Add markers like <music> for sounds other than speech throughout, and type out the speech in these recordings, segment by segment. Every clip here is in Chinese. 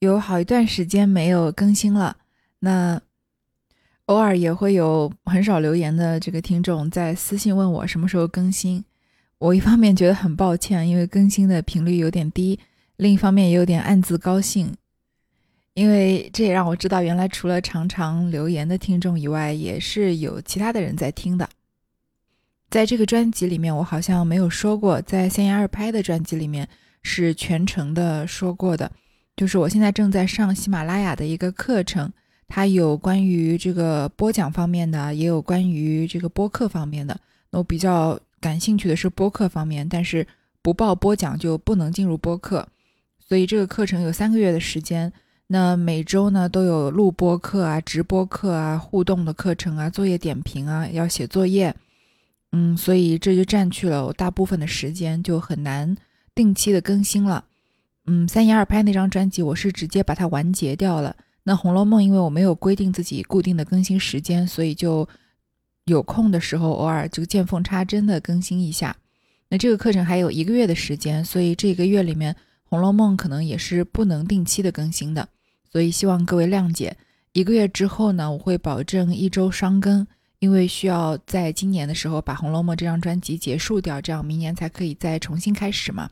有好一段时间没有更新了，那偶尔也会有很少留言的这个听众在私信问我什么时候更新。我一方面觉得很抱歉，因为更新的频率有点低；另一方面也有点暗自高兴，因为这也让我知道，原来除了常常留言的听众以外，也是有其他的人在听的。在这个专辑里面，我好像没有说过，在三言二拍的专辑里面是全程的说过的。就是我现在正在上喜马拉雅的一个课程，它有关于这个播讲方面的，也有关于这个播客方面的。那我比较感兴趣的是播客方面，但是不报播讲就不能进入播客。所以这个课程有三个月的时间，那每周呢都有录播课啊、直播课啊、互动的课程啊、作业点评啊，要写作业。嗯，所以这就占据了我大部分的时间，就很难定期的更新了。嗯，三言二拍那张专辑，我是直接把它完结掉了。那《红楼梦》，因为我没有规定自己固定的更新时间，所以就有空的时候偶尔就见缝插针的更新一下。那这个课程还有一个月的时间，所以这个月里面《红楼梦》可能也是不能定期的更新的，所以希望各位谅解。一个月之后呢，我会保证一周双更，因为需要在今年的时候把《红楼梦》这张专辑结束掉，这样明年才可以再重新开始嘛。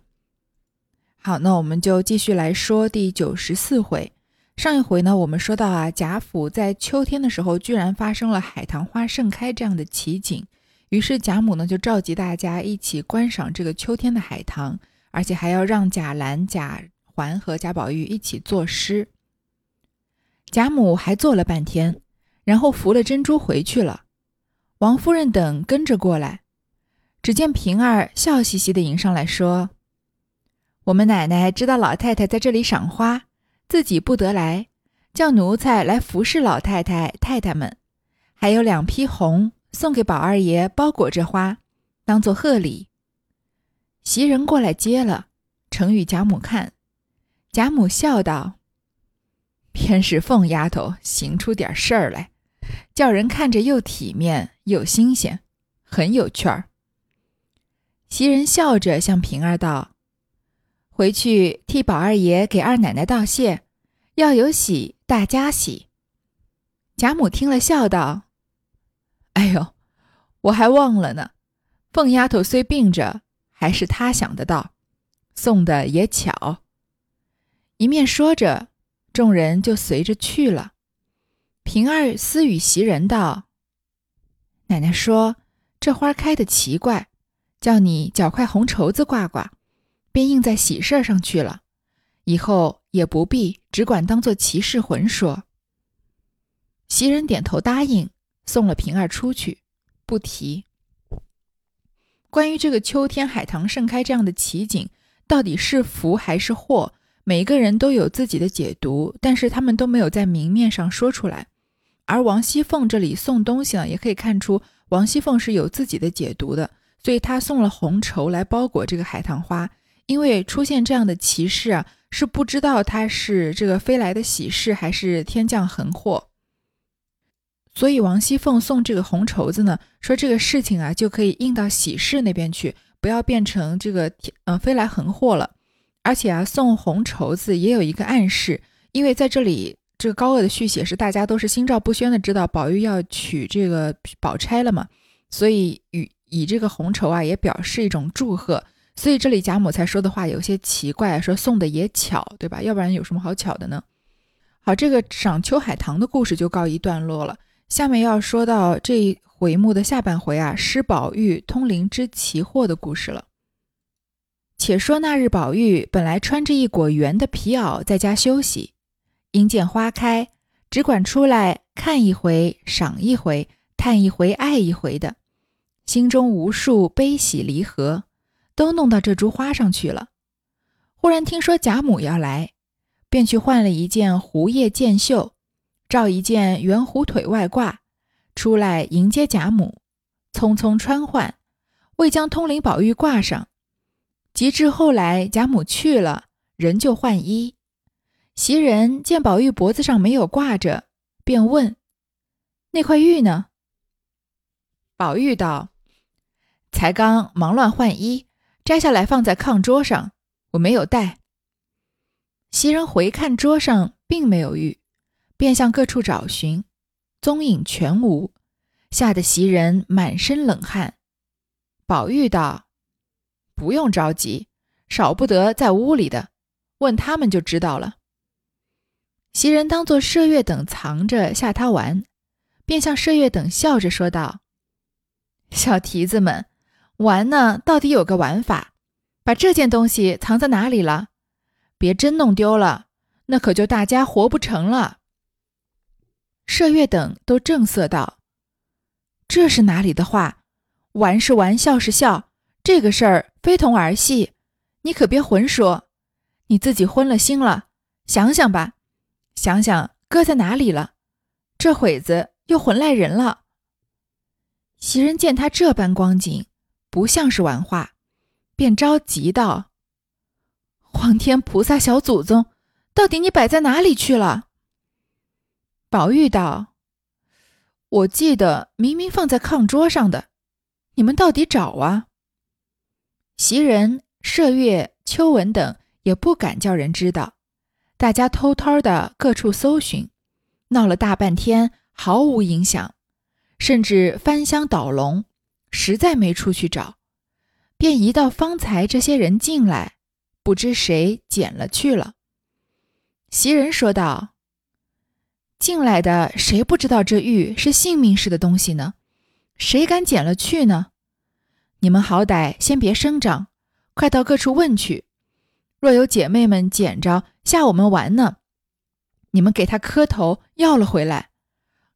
好，那我们就继续来说第九十四回。上一回呢，我们说到啊，贾府在秋天的时候，居然发生了海棠花盛开这样的奇景。于是贾母呢，就召集大家一起观赏这个秋天的海棠，而且还要让贾兰、贾环和贾宝玉一起作诗。贾母还坐了半天，然后扶了珍珠回去了。王夫人等跟着过来，只见平儿笑嘻嘻的迎上来说。我们奶奶知道老太太在这里赏花，自己不得来，叫奴才来服侍老太太太太们，还有两批红送给宝二爷包裹着花，当做贺礼。袭人过来接了，呈与贾母看，贾母笑道：“偏是凤丫头行出点事儿来，叫人看着又体面又新鲜，很有趣儿。”袭人笑着向平儿道。回去替宝二爷给二奶奶道谢，要有喜大家喜。贾母听了，笑道：“哎呦，我还忘了呢。凤丫头虽病着，还是她想得到，送的也巧。”一面说着，众人就随着去了。平儿私语袭人道：“奶奶说这花开的奇怪，叫你搅块红绸子挂挂。”便印在喜事上去了，以后也不必只管当做奇事魂说。袭人点头答应，送了平儿出去，不提。关于这个秋天海棠盛开这样的奇景，到底是福还是祸？每个人都有自己的解读，但是他们都没有在明面上说出来。而王熙凤这里送东西呢，也可以看出王熙凤是有自己的解读的，所以她送了红绸来包裹这个海棠花。因为出现这样的奇事啊，是不知道他是这个飞来的喜事，还是天降横祸。所以王熙凤送这个红绸子呢，说这个事情啊，就可以应到喜事那边去，不要变成这个嗯飞来横祸了。而且啊，送红绸子也有一个暗示，因为在这里这个高鹗的续写是大家都是心照不宣的知道宝玉要娶这个宝钗了嘛，所以与以这个红绸啊，也表示一种祝贺。所以这里贾母才说的话有些奇怪，说送的也巧，对吧？要不然有什么好巧的呢？好，这个赏秋海棠的故事就告一段落了。下面要说到这一回目的下半回啊，施宝玉通灵之奇祸的故事了。且说那日宝玉本来穿着一裹圆的皮袄在家休息，因见花开，只管出来看一回，赏一回，叹一回，爱一回的，心中无数悲喜离合。都弄到这株花上去了。忽然听说贾母要来，便去换了一件狐叶箭袖，罩一件圆狐腿外褂，出来迎接贾母，匆匆穿换，未将通灵宝玉挂上。及至后来，贾母去了，人就换衣。袭人见宝玉脖子上没有挂着，便问：“那块玉呢？”宝玉道：“才刚忙乱换衣。”摘下来放在炕桌上，我没有带。袭人回看桌上并没有玉，便向各处找寻，踪影全无，吓得袭人满身冷汗。宝玉道：“不用着急，少不得在屋里的，问他们就知道了。”袭人当作麝月等藏着吓他玩，便向麝月等笑着说道：“小蹄子们，玩呢，到底有个玩法，把这件东西藏在哪里了？别真弄丢了，那可就大家活不成了。”麝月等都正色道：“这是哪里的话？玩是玩，笑是笑，这个事儿非同儿戏，你可别混说。你自己昏了心了，想想吧。”想想搁在哪里了，这会子又混赖人了。袭人见他这般光景，不像是玩话，便着急道：“皇天菩萨小祖宗，到底你摆在哪里去了？”宝玉道：“我记得明明放在炕桌上的，你们到底找啊？”袭人、麝月、秋纹等也不敢叫人知道。大家偷偷的各处搜寻，闹了大半天，毫无影响，甚至翻箱倒笼，实在没处去找，便移到方才这些人进来，不知谁捡了去了。袭人说道：“进来的谁不知道这玉是性命似的东西呢？谁敢捡了去呢？你们好歹先别声张，快到各处问去。”若有姐妹们捡着吓我们玩呢，你们给她磕头要了回来；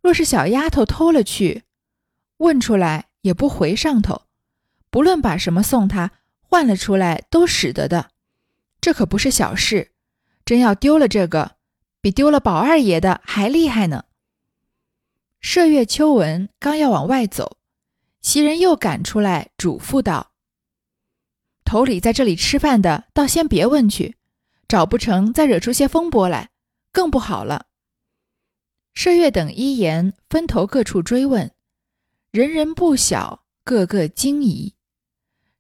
若是小丫头偷了去，问出来也不回上头，不论把什么送他换了出来都使得的。这可不是小事，真要丢了这个，比丢了宝二爷的还厉害呢。麝月、秋纹刚要往外走，袭人又赶出来嘱咐道。头里在这里吃饭的，倒先别问去，找不成再惹出些风波来，更不好了。麝月等一言分头各处追问，人人不晓，个个惊疑。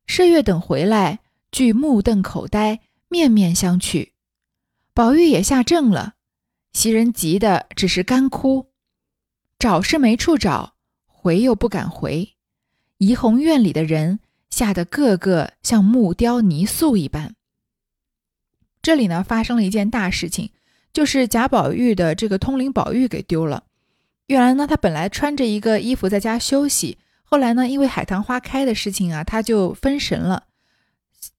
麝月等回来，俱目瞪口呆，面面相觑。宝玉也下怔了，袭人急得只是干哭，找是没处找，回又不敢回。怡红院里的人。吓得个个像木雕泥塑一般。这里呢，发生了一件大事情，就是贾宝玉的这个通灵宝玉给丢了。原来呢，他本来穿着一个衣服在家休息，后来呢，因为海棠花开的事情啊，他就分神了，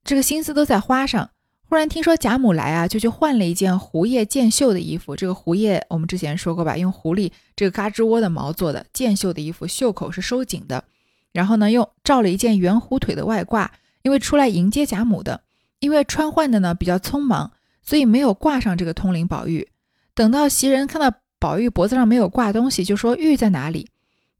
这个心思都在花上。忽然听说贾母来啊，就去换了一件狐叶箭绣的衣服。这个狐叶我们之前说过吧，用狐狸这个嘎吱窝的毛做的箭绣的衣服，袖口是收紧的。然后呢，又罩了一件圆弧腿的外褂，因为出来迎接贾母的。因为穿换的呢比较匆忙，所以没有挂上这个通灵宝玉。等到袭人看到宝玉脖子上没有挂东西，就说玉在哪里？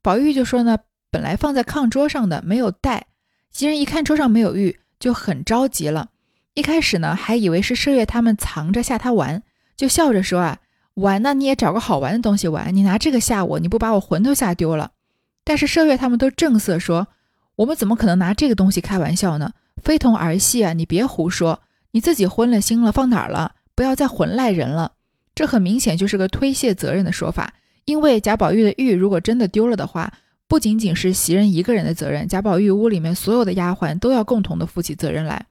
宝玉就说呢，本来放在炕桌上的，没有带。袭人一看桌上没有玉，就很着急了。一开始呢，还以为是麝月他们藏着吓他玩，就笑着说啊，玩呢你也找个好玩的东西玩，你拿这个吓我，你不把我魂都吓丢了。但是麝月他们都正色说：“我们怎么可能拿这个东西开玩笑呢？非同儿戏啊！你别胡说，你自己昏了心了，放哪儿了？不要再混赖人了。”这很明显就是个推卸责任的说法。因为贾宝玉的玉如果真的丢了的话，不仅仅是袭人一个人的责任，贾宝玉屋里面所有的丫鬟都要共同的负起责任来。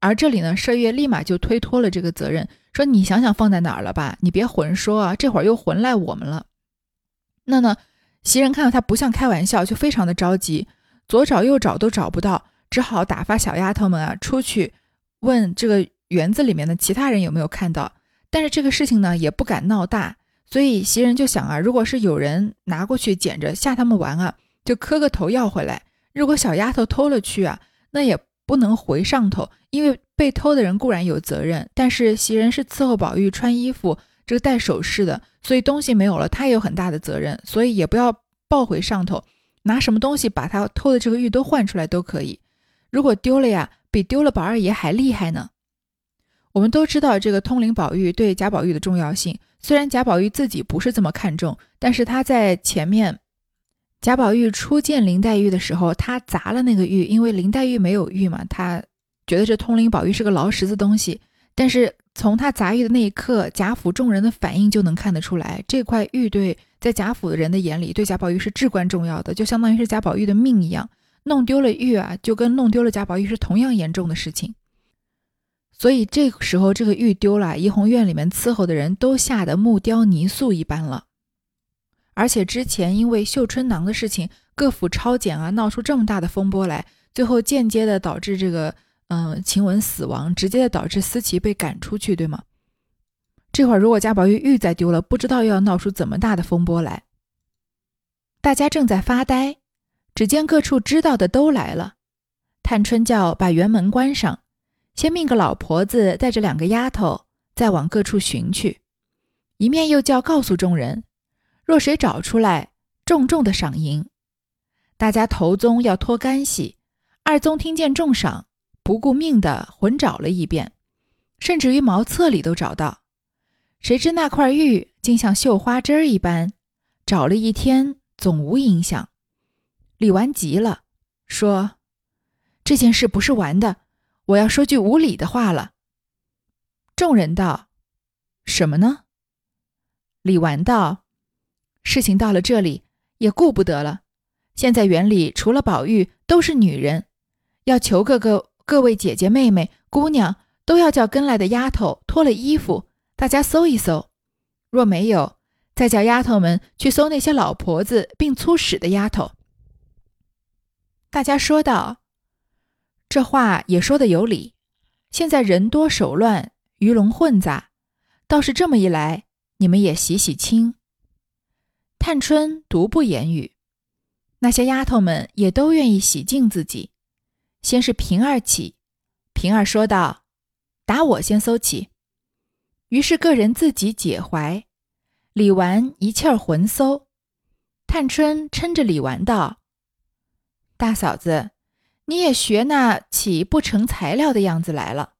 而这里呢，麝月立马就推脱了这个责任，说：“你想想放在哪儿了吧？你别混说啊！这会儿又混赖我们了。”那呢？袭人看到他不像开玩笑，就非常的着急，左找右找都找不到，只好打发小丫头们啊出去问这个园子里面的其他人有没有看到。但是这个事情呢也不敢闹大，所以袭人就想啊，如果是有人拿过去捡着吓他们玩啊，就磕个头要回来。如果小丫头偷了去啊，那也不能回上头，因为被偷的人固然有责任，但是袭人是伺候宝玉穿衣服。这个戴首饰的，所以东西没有了，他也有很大的责任，所以也不要抱回上头，拿什么东西把他偷的这个玉都换出来都可以。如果丢了呀，比丢了宝二爷还厉害呢。我们都知道这个通灵宝玉对贾宝玉的重要性，虽然贾宝玉自己不是这么看重，但是他在前面贾宝玉初见林黛玉的时候，他砸了那个玉，因为林黛玉没有玉嘛，他觉得这通灵宝玉是个劳什子东西，但是。从他砸玉的那一刻，贾府众人的反应就能看得出来，这块玉对在贾府的人的眼里，对贾宝玉是至关重要的，就相当于是贾宝玉的命一样。弄丢了玉啊，就跟弄丢了贾宝玉是同样严重的事情。所以这个时候，这个玉丢了，怡红院里面伺候的人都吓得木雕泥塑一般了。而且之前因为绣春囊的事情，各府抄检啊，闹出这么大的风波来，最后间接的导致这个嗯晴雯死亡，直接的导致思琪被赶出去，对吗？这会儿如果贾宝玉玉再丢了，不知道又要闹出怎么大的风波来。大家正在发呆，只见各处知道的都来了。探春叫把园门关上。先命个老婆子带着两个丫头，再往各处寻去。一面又叫告诉众人，若谁找出来，重重的赏银。大家头宗要脱干系，二宗听见重赏，不顾命的混找了一遍，甚至于茅厕里都找到。谁知那块玉竟像绣花针一般，找了一天总无影响。李纨急了，说：“这件事不是玩的。”我要说句无礼的话了。众人道：“什么呢？”李纨道：“事情到了这里，也顾不得了。现在园里除了宝玉，都是女人，要求各个各位姐姐、妹妹、姑娘，都要叫跟来的丫头脱了衣服，大家搜一搜。若没有，再叫丫头们去搜那些老婆子并粗使的丫头。”大家说道。这话也说的有理，现在人多手乱，鱼龙混杂，倒是这么一来，你们也洗洗清。探春独不言语，那些丫头们也都愿意洗净自己。先是平儿起，平儿说道：“打我先搜起。”于是个人自己解怀，李纨一气儿魂搜。探春撑着李纨道：“大嫂子。”你也学那起不成材料的样子来了。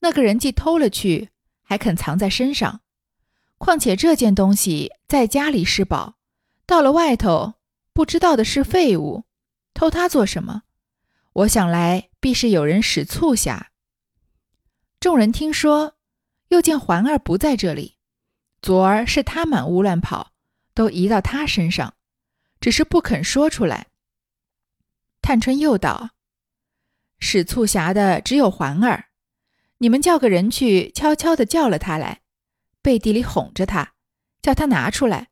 那个人既偷了去，还肯藏在身上。况且这件东西在家里是宝，到了外头不知道的是废物，偷它做什么？我想来必是有人使促下。众人听说，又见环儿不在这里，昨儿是他满屋乱跑，都移到他身上，只是不肯说出来。探春又道。使促狭的只有环儿，你们叫个人去悄悄的叫了他来，背地里哄着他，叫他拿出来，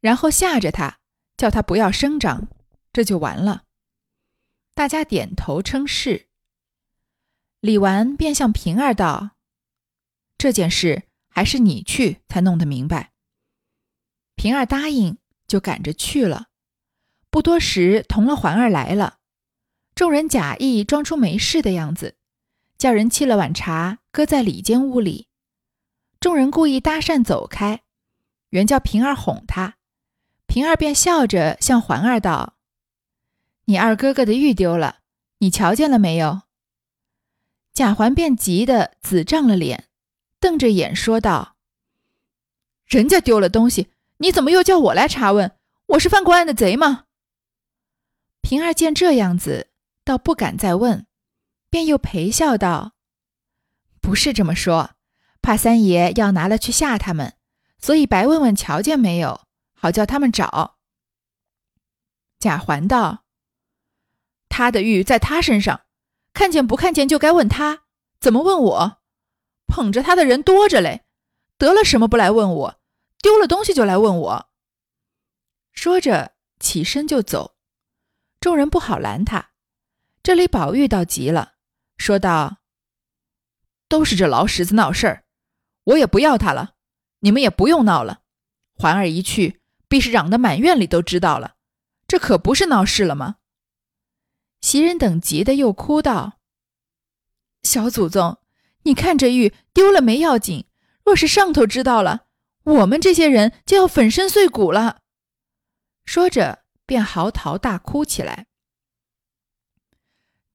然后吓着他，叫他不要声张，这就完了。大家点头称是。李纨便向平儿道：“这件事还是你去才弄得明白。”平儿答应，就赶着去了。不多时，同了环儿来了。众人假意装出没事的样子，叫人沏了碗茶，搁在里间屋里。众人故意搭讪走开，原叫平儿哄他，平儿便笑着向环儿道：“你二哥哥的玉丢了，你瞧见了没有？”贾环便急得紫涨了脸，瞪着眼说道：“人家丢了东西，你怎么又叫我来查问？我是犯过案的贼吗？”平儿见这样子。倒不敢再问，便又陪笑道：“不是这么说，怕三爷要拿了去吓他们，所以白问问瞧见没有，好叫他们找。”贾环道：“他的玉在他身上，看见不看见就该问他，怎么问我？捧着他的人多着嘞，得了什么不来问我？丢了东西就来问我。”说着起身就走，众人不好拦他。这里宝玉倒急了，说道：“都是这老婶子闹事儿，我也不要他了，你们也不用闹了。环儿一去，必是嚷得满院里都知道了，这可不是闹事了吗？”袭人等急的又哭道：“小祖宗，你看这玉丢了没要紧，若是上头知道了，我们这些人就要粉身碎骨了。”说着便嚎啕大哭起来。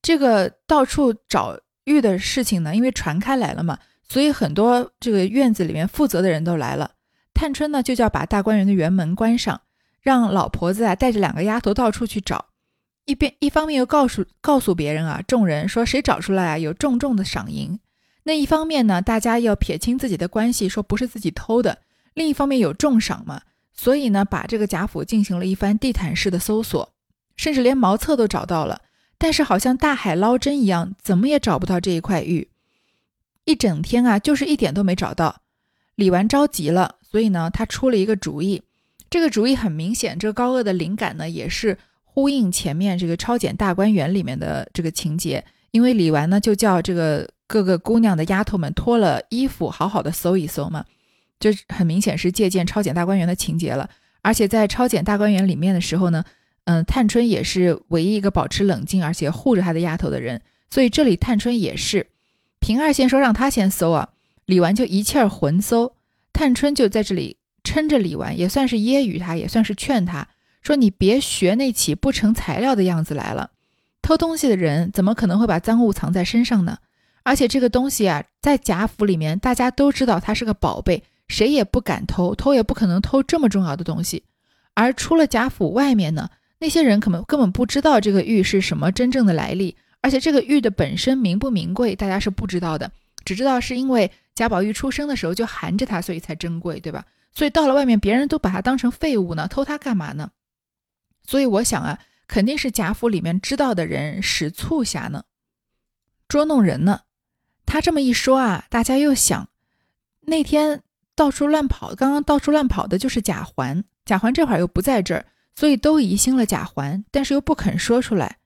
这个到处找玉的事情呢，因为传开来了嘛，所以很多这个院子里面负责的人都来了。探春呢，就叫把大观园的园门关上，让老婆子啊带着两个丫头到处去找，一边一方面又告诉告诉别人啊，众人说谁找出来啊，有重重的赏银。那一方面呢，大家要撇清自己的关系，说不是自己偷的；另一方面有重赏嘛，所以呢，把这个贾府进行了一番地毯式的搜索，甚至连茅厕都找到了。但是好像大海捞针一样，怎么也找不到这一块玉。一整天啊，就是一点都没找到。李纨着急了，所以呢，他出了一个主意。这个主意很明显，这高鹗的灵感呢，也是呼应前面这个抄检大观园里面的这个情节。因为李纨呢，就叫这个各个姑娘的丫头们脱了衣服，好好的搜一搜嘛。这很明显是借鉴抄检大观园的情节了。而且在抄检大观园里面的时候呢。嗯，探春也是唯一一个保持冷静而且护着她的丫头的人，所以这里探春也是。平儿先说让他先搜啊，李纨就一气儿混搜，探春就在这里撑着李纨，也算是揶揄他，也算是劝他说：“你别学那起不成材料的样子来了。偷东西的人怎么可能会把赃物藏在身上呢？而且这个东西啊，在贾府里面大家都知道它是个宝贝，谁也不敢偷，偷也不可能偷这么重要的东西。而出了贾府外面呢？”那些人可能根本不知道这个玉是什么真正的来历，而且这个玉的本身名不名贵，大家是不知道的，只知道是因为贾宝玉出生的时候就含着它，所以才珍贵，对吧？所以到了外面，别人都把它当成废物呢，偷它干嘛呢？所以我想啊，肯定是贾府里面知道的人使促下呢，捉弄人呢。他这么一说啊，大家又想，那天到处乱跑，刚刚到处乱跑的就是贾环，贾环这会儿又不在这儿。所以都疑心了贾环，但是又不肯说出来。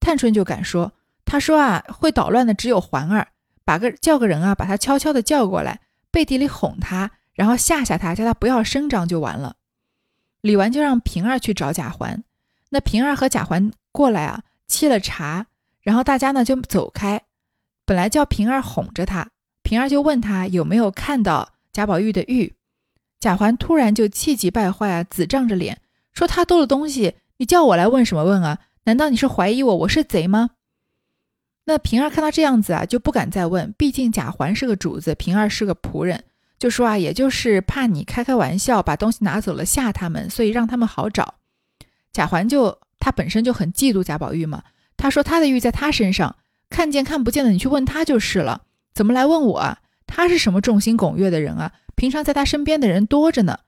探春就敢说，她说啊，会捣乱的只有环儿，把个叫个人啊，把他悄悄的叫过来，背地里哄他，然后吓吓他，叫他不要声张就完了。李纨就让平儿去找贾环，那平儿和贾环过来啊，沏了茶，然后大家呢就走开。本来叫平儿哄着他，平儿就问他有没有看到贾宝玉的玉，贾环突然就气急败坏啊，紫胀着脸。说他偷了东西，你叫我来问什么问啊？难道你是怀疑我我是贼吗？那平儿看到这样子啊，就不敢再问。毕竟贾环是个主子，平儿是个仆人，就说啊，也就是怕你开开玩笑，把东西拿走了吓他们，所以让他们好找。贾环就他本身就很嫉妒贾宝玉嘛，他说他的玉在他身上，看见看不见的你去问他就是了，怎么来问我啊？他是什么众星拱月的人啊？平常在他身边的人多着呢。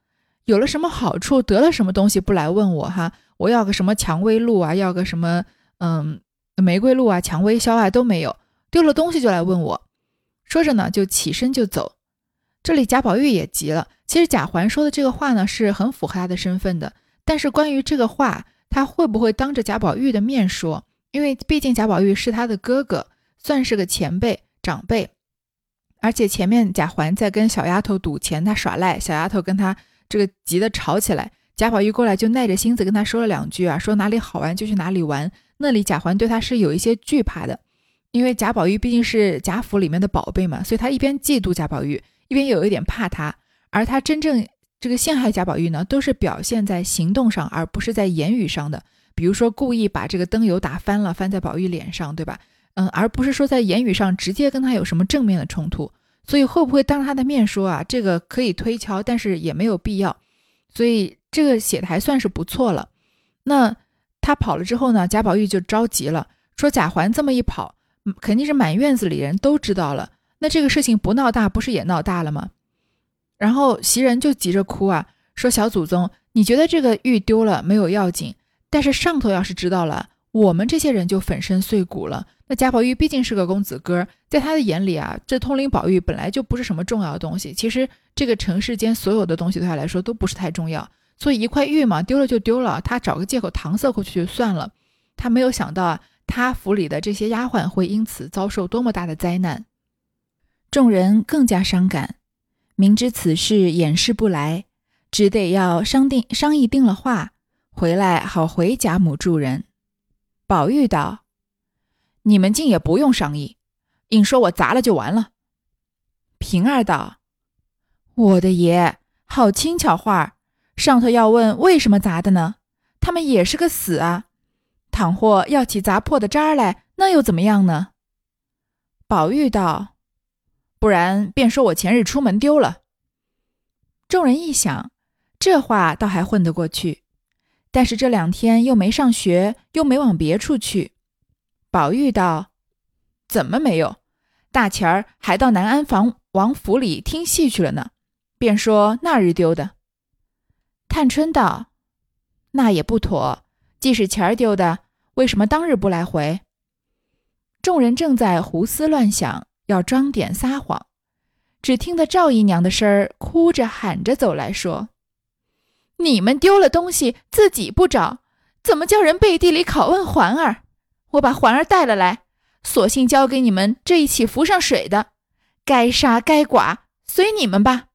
有了什么好处，得了什么东西不来问我哈？我要个什么蔷薇露啊，要个什么嗯玫瑰露啊，蔷薇消啊都没有，丢了东西就来问我。说着呢，就起身就走。这里贾宝玉也急了。其实贾环说的这个话呢，是很符合他的身份的。但是关于这个话，他会不会当着贾宝玉的面说？因为毕竟贾宝玉是他的哥哥，算是个前辈长辈。而且前面贾环在跟小丫头赌钱，他耍赖，小丫头跟他。这个急得吵起来，贾宝玉过来就耐着心子跟他说了两句啊，说哪里好玩就去哪里玩。那里贾环对他是有一些惧怕的，因为贾宝玉毕竟是贾府里面的宝贝嘛，所以他一边嫉妒贾宝玉，一边有一点怕他。而他真正这个陷害贾宝玉呢，都是表现在行动上，而不是在言语上的。比如说故意把这个灯油打翻了，翻在宝玉脸上，对吧？嗯，而不是说在言语上直接跟他有什么正面的冲突。所以会不会当他的面说啊？这个可以推敲，但是也没有必要。所以这个写的还算是不错了。那他跑了之后呢？贾宝玉就着急了，说贾环这么一跑，肯定是满院子里人都知道了。那这个事情不闹大，不是也闹大了吗？然后袭人就急着哭啊，说小祖宗，你觉得这个玉丢了没有要紧，但是上头要是知道了，我们这些人就粉身碎骨了。那贾宝玉毕竟是个公子哥，在他的眼里啊，这通灵宝玉本来就不是什么重要的东西。其实这个尘世间所有的东西对他来说都不是太重要，所以一块玉嘛，丢了就丢了，他找个借口搪塞过去就算了。他没有想到，他府里的这些丫鬟会因此遭受多么大的灾难。众人更加伤感，明知此事掩饰不来，只得要商定商议定了话，回来好回贾母助人。宝玉道。你们竟也不用商议，硬说我砸了就完了。平儿道：“我的爷，好轻巧话儿，上头要问为什么砸的呢？他们也是个死啊，倘或要起砸破的渣来，那又怎么样呢？”宝玉道：“不然便说我前日出门丢了。”众人一想，这话倒还混得过去，但是这两天又没上学，又没往别处去。宝玉道：“怎么没有？大钱儿还到南安房王府里听戏去了呢，便说那日丢的。探春道：“那也不妥，既是钱儿丢的，为什么当日不来回？”众人正在胡思乱想，要装点撒谎，只听得赵姨娘的声儿哭着喊着走来说：“你们丢了东西自己不找，怎么叫人背地里拷问环儿？我把环儿带了来。”索性交给你们这一起浮上水的，该杀该剐随你们吧。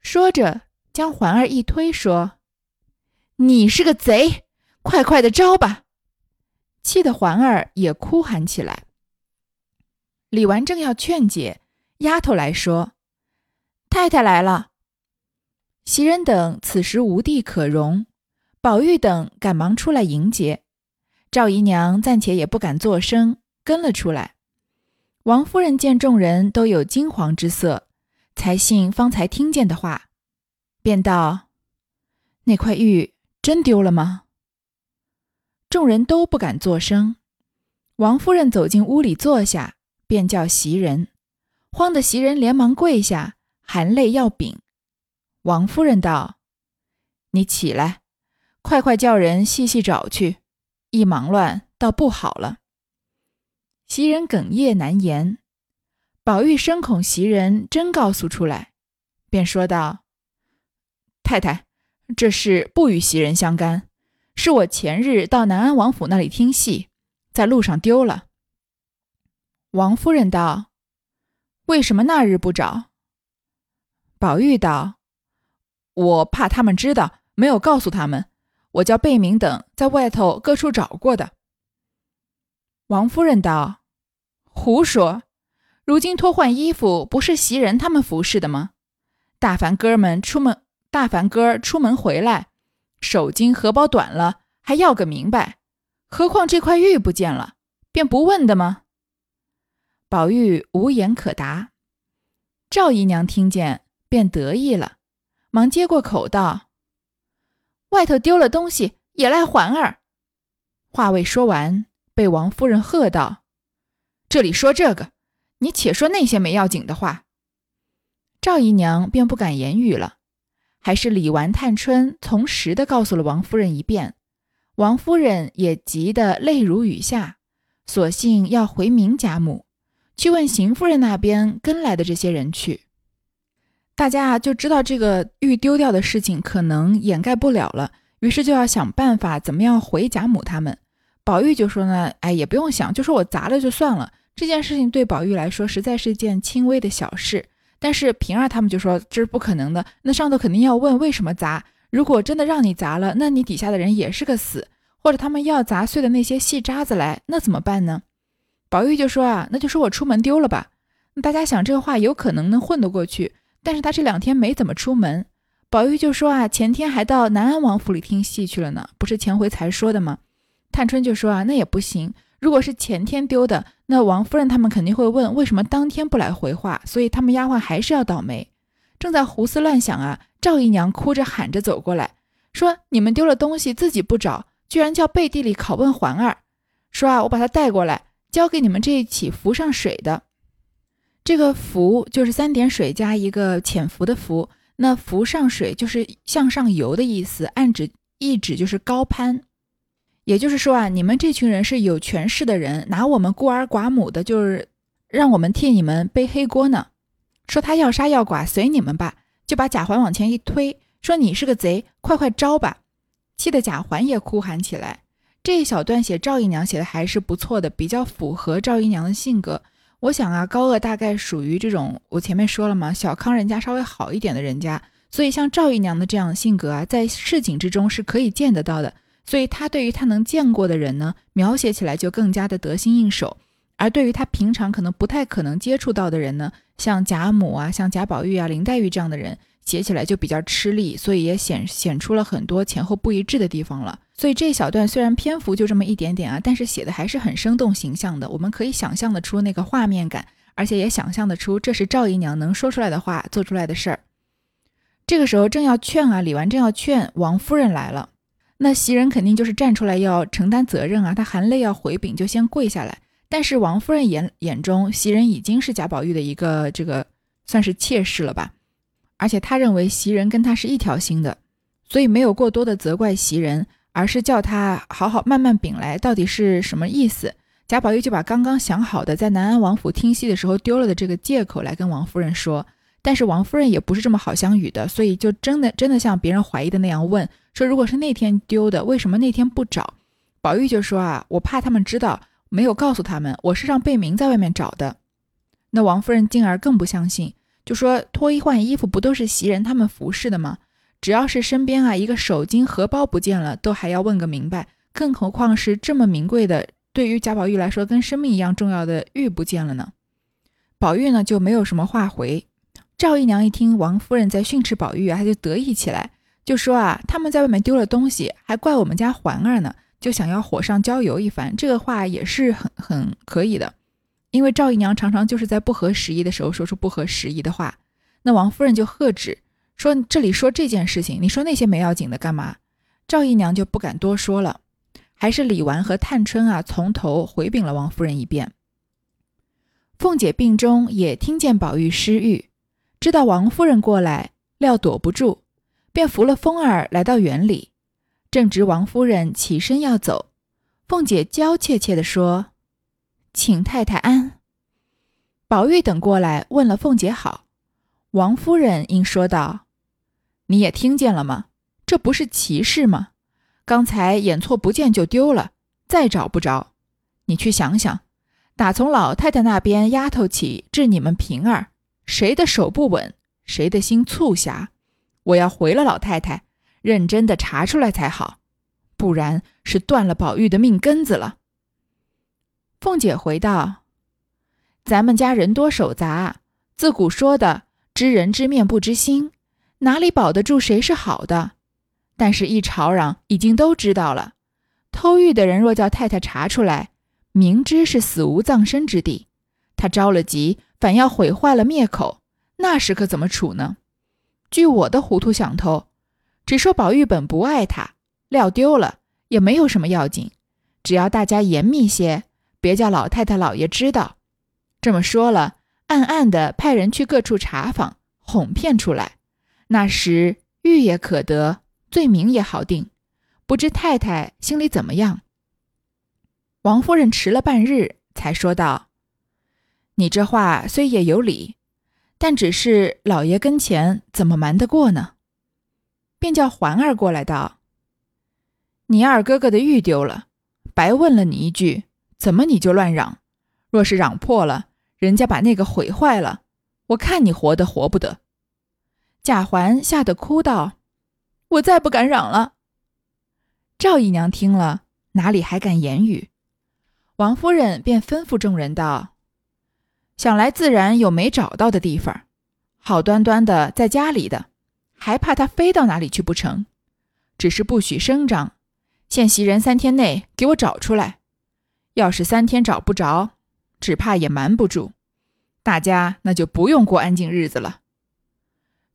说着，将环儿一推，说：“你是个贼，快快的招吧！”气得环儿也哭喊起来。李纨正要劝解，丫头来说：“太太来了。”袭人等此时无地可容，宝玉等赶忙出来迎接。赵姨娘暂且也不敢作声。跟了出来，王夫人见众人都有惊惶之色，才信方才听见的话，便道：“那块玉真丢了吗？”众人都不敢作声。王夫人走进屋里坐下，便叫袭人，慌得袭人连忙跪下，含泪要禀。王夫人道：“你起来，快快叫人细细找去，一忙乱，倒不好了。”袭人哽咽难言，宝玉深恐袭人真告诉出来，便说道：“太太，这事不与袭人相干，是我前日到南安王府那里听戏，在路上丢了。”王夫人道：“为什么那日不找？”宝玉道：“我怕他们知道，没有告诉他们，我叫贝明等在外头各处找过的。”王夫人道：“胡说！如今脱换衣服，不是袭人他们服侍的吗？大凡哥们出门，大凡哥出门回来，手巾荷包短了，还要个明白。何况这块玉不见了，便不问的吗？”宝玉无言可答。赵姨娘听见，便得意了，忙接过口道：“外头丢了东西，也赖环儿。”话未说完。被王夫人喝道：“这里说这个，你且说那些没要紧的话。”赵姨娘便不敢言语了，还是李纨、探春从实的告诉了王夫人一遍。王夫人也急得泪如雨下，索性要回明贾母，去问邢夫人那边跟来的这些人去。大家啊就知道这个玉丢掉的事情可能掩盖不了了，于是就要想办法怎么样回贾母他们。宝玉就说呢，哎，也不用想，就说我砸了就算了。这件事情对宝玉来说，实在是件轻微的小事。但是平儿他们就说这是不可能的，那上头肯定要问为什么砸。如果真的让你砸了，那你底下的人也是个死。或者他们要砸碎的那些细渣子来，那怎么办呢？宝玉就说啊，那就说我出门丢了吧。大家想这个话有可能能混得过去，但是他这两天没怎么出门。宝玉就说啊，前天还到南安王府里听戏去了呢，不是前回才说的吗？探春就说啊，那也不行。如果是前天丢的，那王夫人他们肯定会问为什么当天不来回话，所以他们丫鬟还是要倒霉。正在胡思乱想啊，赵姨娘哭着喊着走过来，说：“你们丢了东西自己不找，居然叫背地里拷问环儿，说啊，我把她带过来，交给你们这一起浮上水的。这个浮就是三点水加一个潜伏的浮，那浮上水就是向上游的意思，暗指意指就是高攀。”也就是说啊，你们这群人是有权势的人，拿我们孤儿寡母的，就是让我们替你们背黑锅呢。说他要杀要剐，随你们吧，就把贾环往前一推，说你是个贼，快快招吧。气得贾环也哭喊起来。这一小段写赵姨娘写的还是不错的，比较符合赵姨娘的性格。我想啊，高鹗大概属于这种，我前面说了嘛，小康人家稍微好一点的人家，所以像赵姨娘的这样的性格啊，在市井之中是可以见得到的。所以他对于他能见过的人呢，描写起来就更加的得心应手；而对于他平常可能不太可能接触到的人呢，像贾母啊、像贾宝玉啊、林黛玉这样的人，写起来就比较吃力，所以也显显出了很多前后不一致的地方了。所以这一小段虽然篇幅就这么一点点啊，但是写的还是很生动形象的，我们可以想象得出那个画面感，而且也想象得出这是赵姨娘能说出来的话，做出来的事儿。这个时候正要劝啊，李纨正要劝，王夫人来了。那袭人肯定就是站出来要承担责任啊，她含泪要回禀，就先跪下来。但是王夫人眼眼中袭人已经是贾宝玉的一个这个算是妾室了吧，而且她认为袭人跟她是一条心的，所以没有过多的责怪袭人，而是叫他好好慢慢禀来，到底是什么意思？贾宝玉就把刚刚想好的在南安王府听戏的时候丢了的这个借口来跟王夫人说，但是王夫人也不是这么好相与的，所以就真的真的像别人怀疑的那样问说，如果是那天丢的，为什么那天不找？宝玉就说啊，我怕他们知道。没有告诉他们，我是让贝明在外面找的。那王夫人进而更不相信，就说脱衣换衣服不都是袭人他们服侍的吗？只要是身边啊一个手巾、荷包不见了，都还要问个明白，更何况是这么名贵的，对于贾宝玉来说跟生命一样重要的玉不见了呢？宝玉呢就没有什么话回。赵姨娘一听王夫人在训斥宝玉啊，她就得意起来，就说啊，他们在外面丢了东西，还怪我们家环儿呢。就想要火上浇油一番，这个话也是很很可以的，因为赵姨娘常常就是在不合时宜的时候说出不合时宜的话。那王夫人就喝止说：“这里说这件事情，你说那些没要紧的干嘛？”赵姨娘就不敢多说了，还是李纨和探春啊从头回禀了王夫人一遍。凤姐病中也听见宝玉失玉，知道王夫人过来，料躲不住，便扶了风儿来到园里。正值王夫人起身要走，凤姐娇怯怯地说：“请太太安。”宝玉等过来问了凤姐好，王夫人应说道：“你也听见了吗？这不是歧视吗？刚才眼错不见就丢了，再找不着。你去想想，打从老太太那边丫头起至你们平儿，谁的手不稳，谁的心促狭？我要回了老太太。”认真的查出来才好，不然是断了宝玉的命根子了。凤姐回道：“咱们家人多手杂，自古说的知人知面不知心，哪里保得住谁是好的？但是，一吵嚷已经都知道了。偷玉的人若叫太太查出来，明知是死无葬身之地，他着了急，反要毁坏了灭口，那时可怎么处呢？据我的糊涂想头。”只说宝玉本不爱他，料丢了也没有什么要紧，只要大家严密些，别叫老太太老爷知道。这么说了，暗暗的派人去各处查访，哄骗出来，那时玉也可得，罪名也好定。不知太太心里怎么样？王夫人迟了半日，才说道：“你这话虽也有理，但只是老爷跟前怎么瞒得过呢？”便叫环儿过来道：“你二哥哥的玉丢了，白问了你一句，怎么你就乱嚷？若是嚷破了，人家把那个毁坏了，我看你活得活不得。”贾环吓得哭道：“我再不敢嚷了。”赵姨娘听了，哪里还敢言语？王夫人便吩咐众人道：“想来自然有没找到的地方，好端端的在家里的。”还怕他飞到哪里去不成？只是不许声张，限袭人三天内给我找出来。要是三天找不着，只怕也瞒不住，大家那就不用过安静日子了。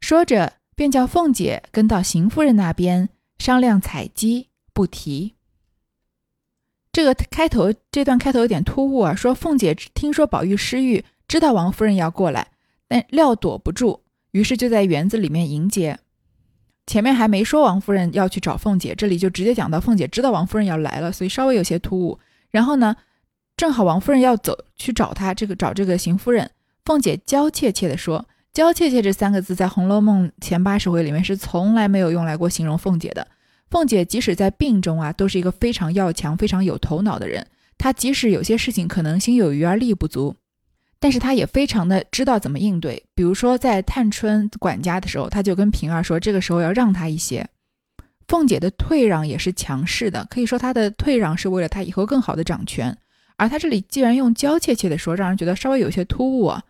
说着，便叫凤姐跟到邢夫人那边商量采鸡，不提。这个开头，这段开头有点突兀啊。说凤姐听说宝玉失玉，知道王夫人要过来，但料躲不住。于是就在园子里面迎接，前面还没说王夫人要去找凤姐，这里就直接讲到凤姐知道王夫人要来了，所以稍微有些突兀。然后呢，正好王夫人要走去找她，这个找这个邢夫人，凤姐娇怯怯的说：“娇怯怯这三个字在《红楼梦》前八十回里面是从来没有用来过形容凤姐的。凤姐即使在病中啊，都是一个非常要强、非常有头脑的人。她即使有些事情可能心有余而力不足。”但是他也非常的知道怎么应对，比如说在探春管家的时候，他就跟平儿说，这个时候要让他一些。凤姐的退让也是强势的，可以说她的退让是为了她以后更好的掌权。而她这里既然用娇怯怯的说，让人觉得稍微有些突兀啊。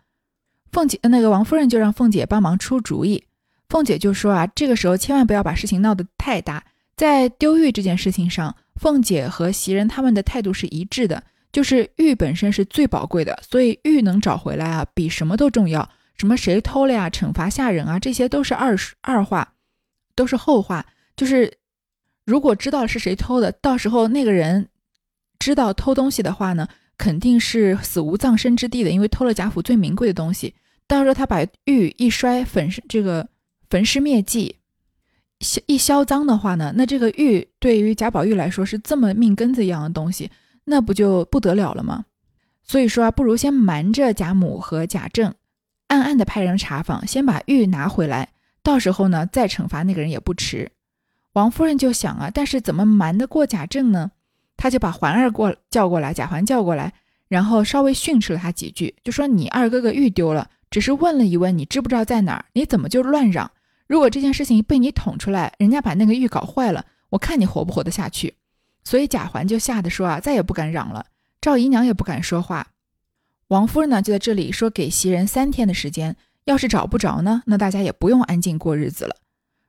凤姐那个王夫人就让凤姐帮忙出主意，凤姐就说啊，这个时候千万不要把事情闹得太大，在丢玉这件事情上，凤姐和袭人他们的态度是一致的。就是玉本身是最宝贵的，所以玉能找回来啊，比什么都重要。什么谁偷了呀，惩罚下人啊，这些都是二二话，都是后话。就是如果知道是谁偷的，到时候那个人知道偷东西的话呢，肯定是死无葬身之地的，因为偷了贾府最名贵的东西。到时候他把玉一摔粉这个焚尸灭迹，一销赃的话呢，那这个玉对于贾宝玉来说是这么命根子一样的东西，那不就不得了了吗？所以说啊，不如先瞒着贾母和贾政，暗暗的派人查访，先把玉拿回来，到时候呢再惩罚那个人也不迟。王夫人就想啊，但是怎么瞒得过贾政呢？他就把环儿过叫过来，贾环叫过来，然后稍微训斥了他几句，就说：“你二哥哥玉丢了，只是问了一问，你知不知道在哪儿？你怎么就乱嚷？如果这件事情被你捅出来，人家把那个玉搞坏了，我看你活不活得下去。”所以贾环就吓得说啊，再也不敢嚷了。赵姨娘也不敢说话。王夫人呢，就在这里说给袭人三天的时间，要是找不着呢，那大家也不用安静过日子了。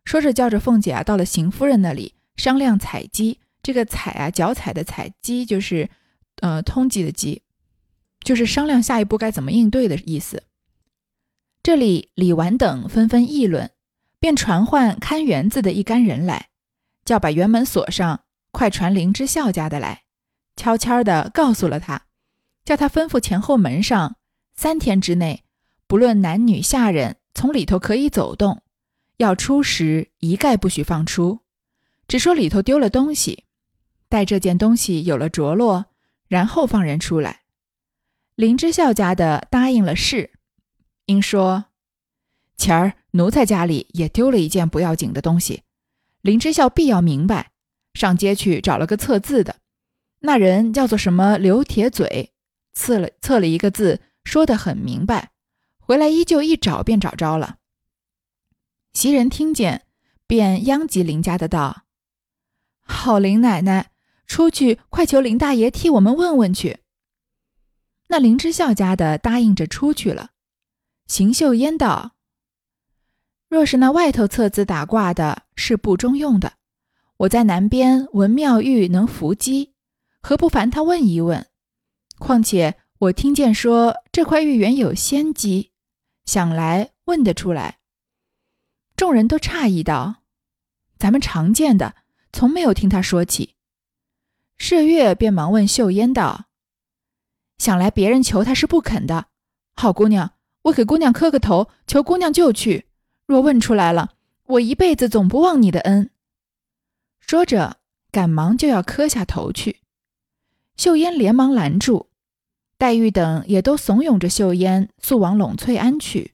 说着叫着凤姐啊，到了邢夫人那里商量采鸡。这个采啊，脚踩的采，鸡就是，呃，通缉的缉，就是商量下一步该怎么应对的意思。这里李纨等纷纷议论，便传唤看园子的一干人来，叫把园门锁上，快传林之孝家的来，悄悄的告诉了他，叫他吩咐前后门上，三天之内，不论男女下人，从里头可以走动，要出时一概不许放出，只说里头丢了东西。待这件东西有了着落，然后放人出来。林之孝家的答应了事，应说：“前儿奴才家里也丢了一件不要紧的东西，林之孝必要明白。上街去找了个测字的，那人叫做什么刘铁嘴，测了测了一个字，说得很明白。回来依旧一找便找着了。袭人听见，便央及林家的道：‘好林奶奶。’出去，快求林大爷替我们问问去。那林之孝家的答应着出去了。邢秀烟道：“若是那外头册子打卦的是不中用的，我在南边闻妙玉能伏击，何不烦他问一问？况且我听见说这块玉原有仙机，想来问得出来。”众人都诧异道：“咱们常见的，从没有听他说起。”麝月便忙问秀烟道：“想来别人求他是不肯的，好姑娘，我给姑娘磕个头，求姑娘就去。若问出来了，我一辈子总不忘你的恩。”说着，赶忙就要磕下头去。秀烟连忙拦住，黛玉等也都怂恿着秀烟速往栊翠庵去。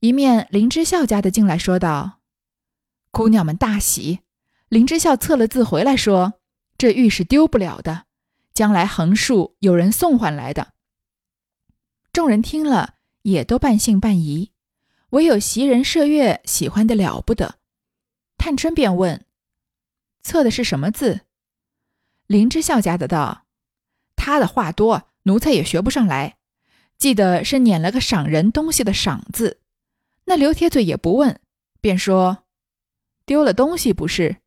一面林之孝家的进来说道：“姑娘们大喜，林之孝测了字回来说。”这玉是丢不了的，将来横竖有人送还来的。众人听了，也都半信半疑，唯有袭人、麝月喜欢的了不得。探春便问：“测的是什么字？”林之孝家的道：“他的话多，奴才也学不上来，记得是撵了个赏人东西的‘赏’字。那刘铁嘴也不问，便说：‘丢了东西不是？’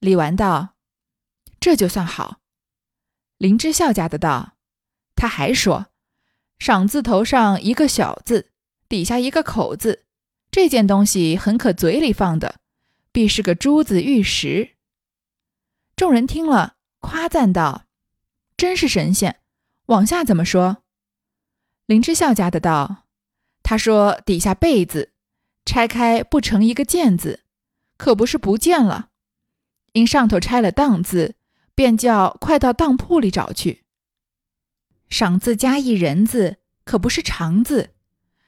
李纨道。”这就算好，林之孝家的道，他还说，赏字头上一个小字，底下一个口字，这件东西很可嘴里放的，必是个珠子玉石。众人听了，夸赞道：“真是神仙。”往下怎么说？林之孝家的道，他说底下被字，拆开不成一个见字，可不是不见了，因上头拆了当字。便叫快到当铺里找去。赏字加一人字，可不是长字。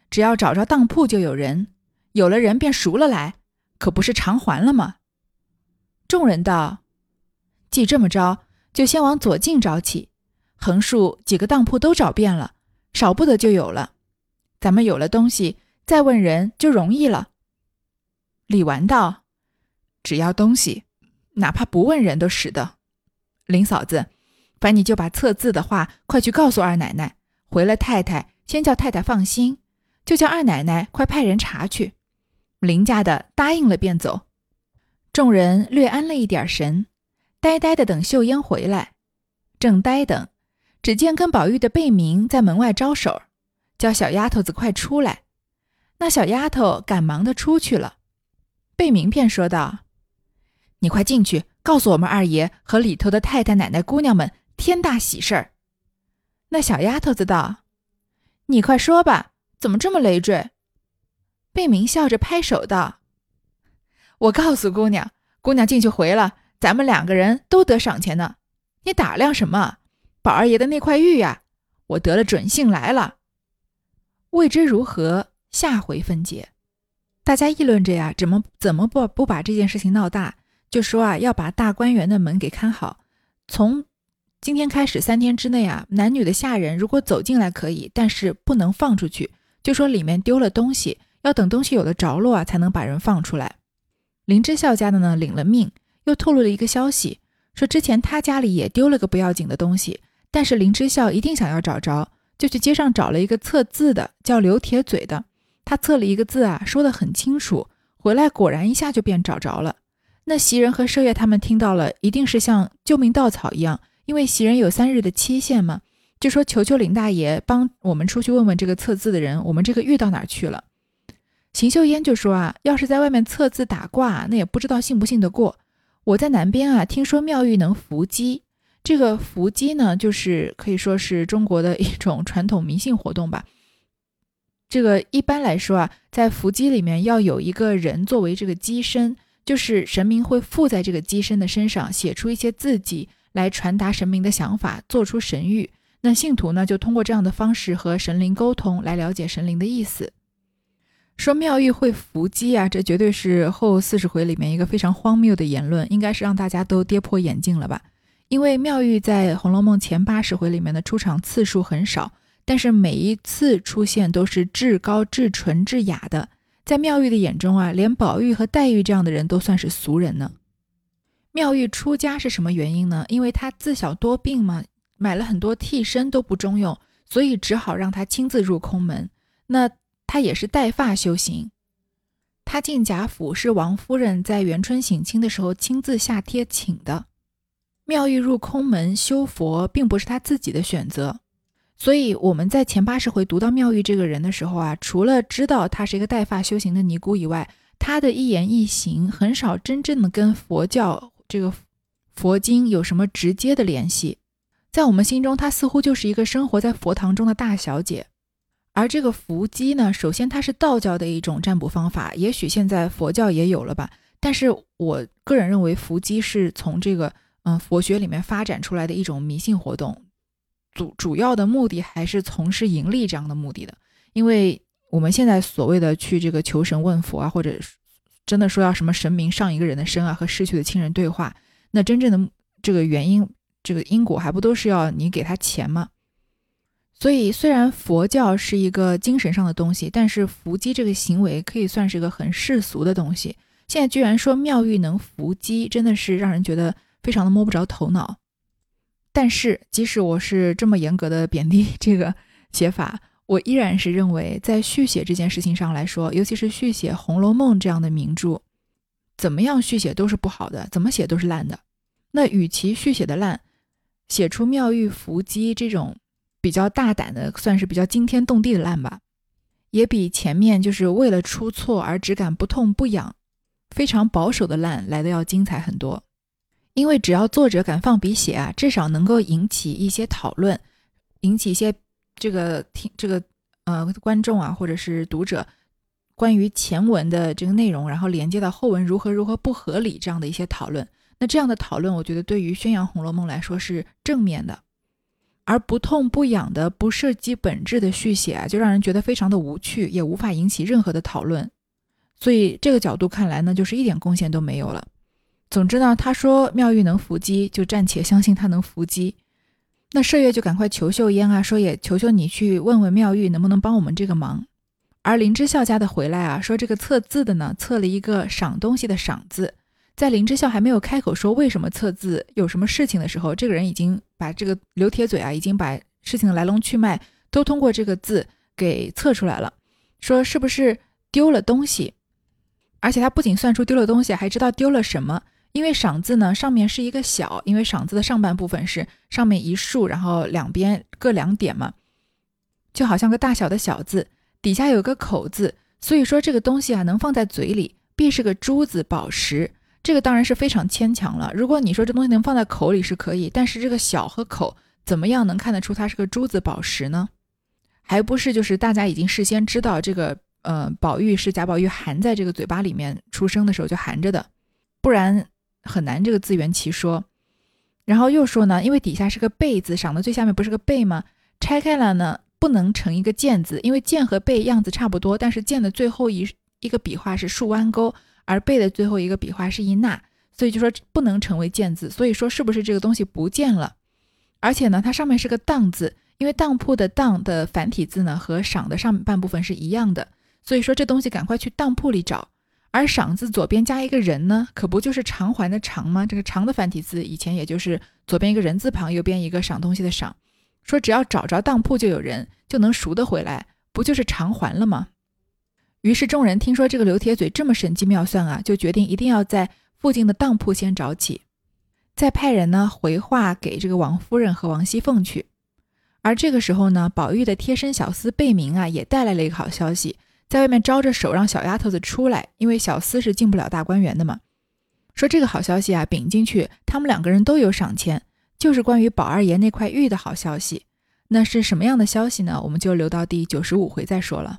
只要找着当铺，就有人；有了人，便赎了来，可不是偿还了吗？众人道：“既这么着，就先往左近找起，横竖几个当铺都找遍了，少不得就有了。咱们有了东西，再问人就容易了。”李纨道：“只要东西，哪怕不问人都使得。”林嫂子，烦你就把测字的话快去告诉二奶奶。回了太太，先叫太太放心，就叫二奶奶快派人查去。林家的答应了，便走。众人略安了一点神，呆呆的等秀烟回来。正呆等，只见跟宝玉的贝明在门外招手，叫小丫头子快出来。那小丫头赶忙的出去了。贝明便说道：“你快进去。”告诉我们二爷和里头的太太、奶奶、姑娘们，天大喜事儿。那小丫头子道：“你快说吧，怎么这么累赘？”贝明笑着拍手道：“我告诉姑娘，姑娘进去回了，咱们两个人都得赏钱呢。你打量什么？宝二爷的那块玉呀，我得了准信来了。未知如何，下回分解。”大家议论着呀，怎么怎么不不把这件事情闹大？就说啊，要把大观园的门给看好。从今天开始三天之内啊，男女的下人如果走进来可以，但是不能放出去。就说里面丢了东西，要等东西有了着落啊，才能把人放出来。林之孝家的呢，领了命，又透露了一个消息，说之前他家里也丢了个不要紧的东西，但是林之孝一定想要找着，就去街上找了一个测字的，叫刘铁嘴的。他测了一个字啊，说的很清楚，回来果然一下就便找着了。那袭人和麝月他们听到了，一定是像救命稻草一样，因为袭人有三日的期限嘛，就说求求林大爷帮我们出去问问这个测字的人，我们这个玉到哪儿去了？邢岫烟就说啊，要是在外面测字打卦，那也不知道信不信得过。我在南边啊，听说妙玉能伏击，这个伏击呢，就是可以说是中国的一种传统迷信活动吧。这个一般来说啊，在伏击里面要有一个人作为这个机身，就是神明会附在这个机身的身上，写出一些字迹来传达神明的想法，做出神谕。那信徒呢，就通过这样的方式和神灵沟通，来了解神灵的意思。说妙玉会伏击啊，这绝对是后四十回里面一个非常荒谬的言论，应该是让大家都跌破眼镜了吧？因为妙玉在《红楼梦》前八十回里面的出场次数很少。但是每一次出现都是至高、至纯、至雅的，在妙玉的眼中啊，连宝玉和黛玉这样的人都算是俗人呢。妙玉出家是什么原因呢？因为她自小多病嘛，买了很多替身都不中用，所以只好让她亲自入空门。那她也是带发修行。她进贾府是王夫人在元春省亲的时候亲自下帖请的。妙玉入空门修佛，并不是她自己的选择。所以我们在前八十回读到妙玉这个人的时候啊，除了知道她是一个带发修行的尼姑以外，她的一言一行很少真正的跟佛教这个佛经有什么直接的联系。在我们心中，她似乎就是一个生活在佛堂中的大小姐。而这个伏击呢，首先它是道教的一种占卜方法，也许现在佛教也有了吧。但是我个人认为，伏击是从这个嗯佛学里面发展出来的一种迷信活动。主主要的目的还是从事盈利这样的目的的，因为我们现在所谓的去这个求神问佛啊，或者真的说要什么神明上一个人的身啊，和逝去的亲人对话，那真正的这个原因，这个因果还不都是要你给他钱吗？所以虽然佛教是一个精神上的东西，但是伏击这个行为可以算是一个很世俗的东西。现在居然说妙玉能伏击，真的是让人觉得非常的摸不着头脑。但是，即使我是这么严格的贬低这个 <laughs> 写法，我依然是认为，在续写这件事情上来说，尤其是续写《红楼梦》这样的名著，怎么样续写都是不好的，怎么写都是烂的。那与其续写的烂，写出妙玉伏击这种比较大胆的，算是比较惊天动地的烂吧，也比前面就是为了出错而只敢不痛不痒、非常保守的烂来的要精彩很多。因为只要作者敢放笔写啊，至少能够引起一些讨论，引起一些这个听这个呃观众啊，或者是读者关于前文的这个内容，然后连接到后文如何如何不合理这样的一些讨论。那这样的讨论，我觉得对于宣扬《红楼梦》来说是正面的，而不痛不痒的、不涉及本质的续写啊，就让人觉得非常的无趣，也无法引起任何的讨论。所以这个角度看来呢，就是一点贡献都没有了。总之呢，他说妙玉能伏击，就暂且相信他能伏击。那麝月就赶快求秀烟啊，说也求求你去问问妙玉能不能帮我们这个忙。而林之孝家的回来啊，说这个测字的呢，测了一个赏东西的赏字。在林之孝还没有开口说为什么测字有什么事情的时候，这个人已经把这个刘铁嘴啊，已经把事情的来龙去脉都通过这个字给测出来了。说是不是丢了东西？而且他不仅算出丢了东西，还知道丢了什么。因为赏字呢，上面是一个小，因为赏字的上半部分是上面一竖，然后两边各两点嘛，就好像个大小的小字，底下有个口字，所以说这个东西啊能放在嘴里，必是个珠子宝石。这个当然是非常牵强了。如果你说这东西能放在口里是可以，但是这个小和口怎么样能看得出它是个珠子宝石呢？还不是就是大家已经事先知道这个呃宝玉是贾宝玉含在这个嘴巴里面出生的时候就含着的，不然很难这个自圆其说。然后又说呢，因为底下是个贝字，赏的最下面不是个贝吗？拆开了呢，不能成一个剑字，因为剑和贝样子差不多，但是剑的最后一一个笔画是竖弯钩，而贝的最后一个笔画是一捺，所以就说不能成为剑字。所以说是不是这个东西不见了？而且呢，它上面是个当字，因为当铺的当的繁体字呢和赏的上半部分是一样的，所以说这东西赶快去当铺里找。而赏字左边加一个人呢，可不就是偿还的偿吗？这个偿的繁体字以前也就是左边一个人字旁，右边一个赏东西的赏。说只要找着当铺就有人，就能赎得回来，不就是偿还了吗？于是众人听说这个刘铁嘴这么神机妙算啊，就决定一定要在附近的当铺先找起，再派人呢回话给这个王夫人和王熙凤去。而这个时候呢，宝玉的贴身小厮贝明啊，也带来了一个好消息。在外面招着手，让小丫头子出来，因为小厮是进不了大观园的嘛。说这个好消息啊，禀进去，他们两个人都有赏钱，就是关于宝二爷那块玉的好消息。那是什么样的消息呢？我们就留到第九十五回再说了。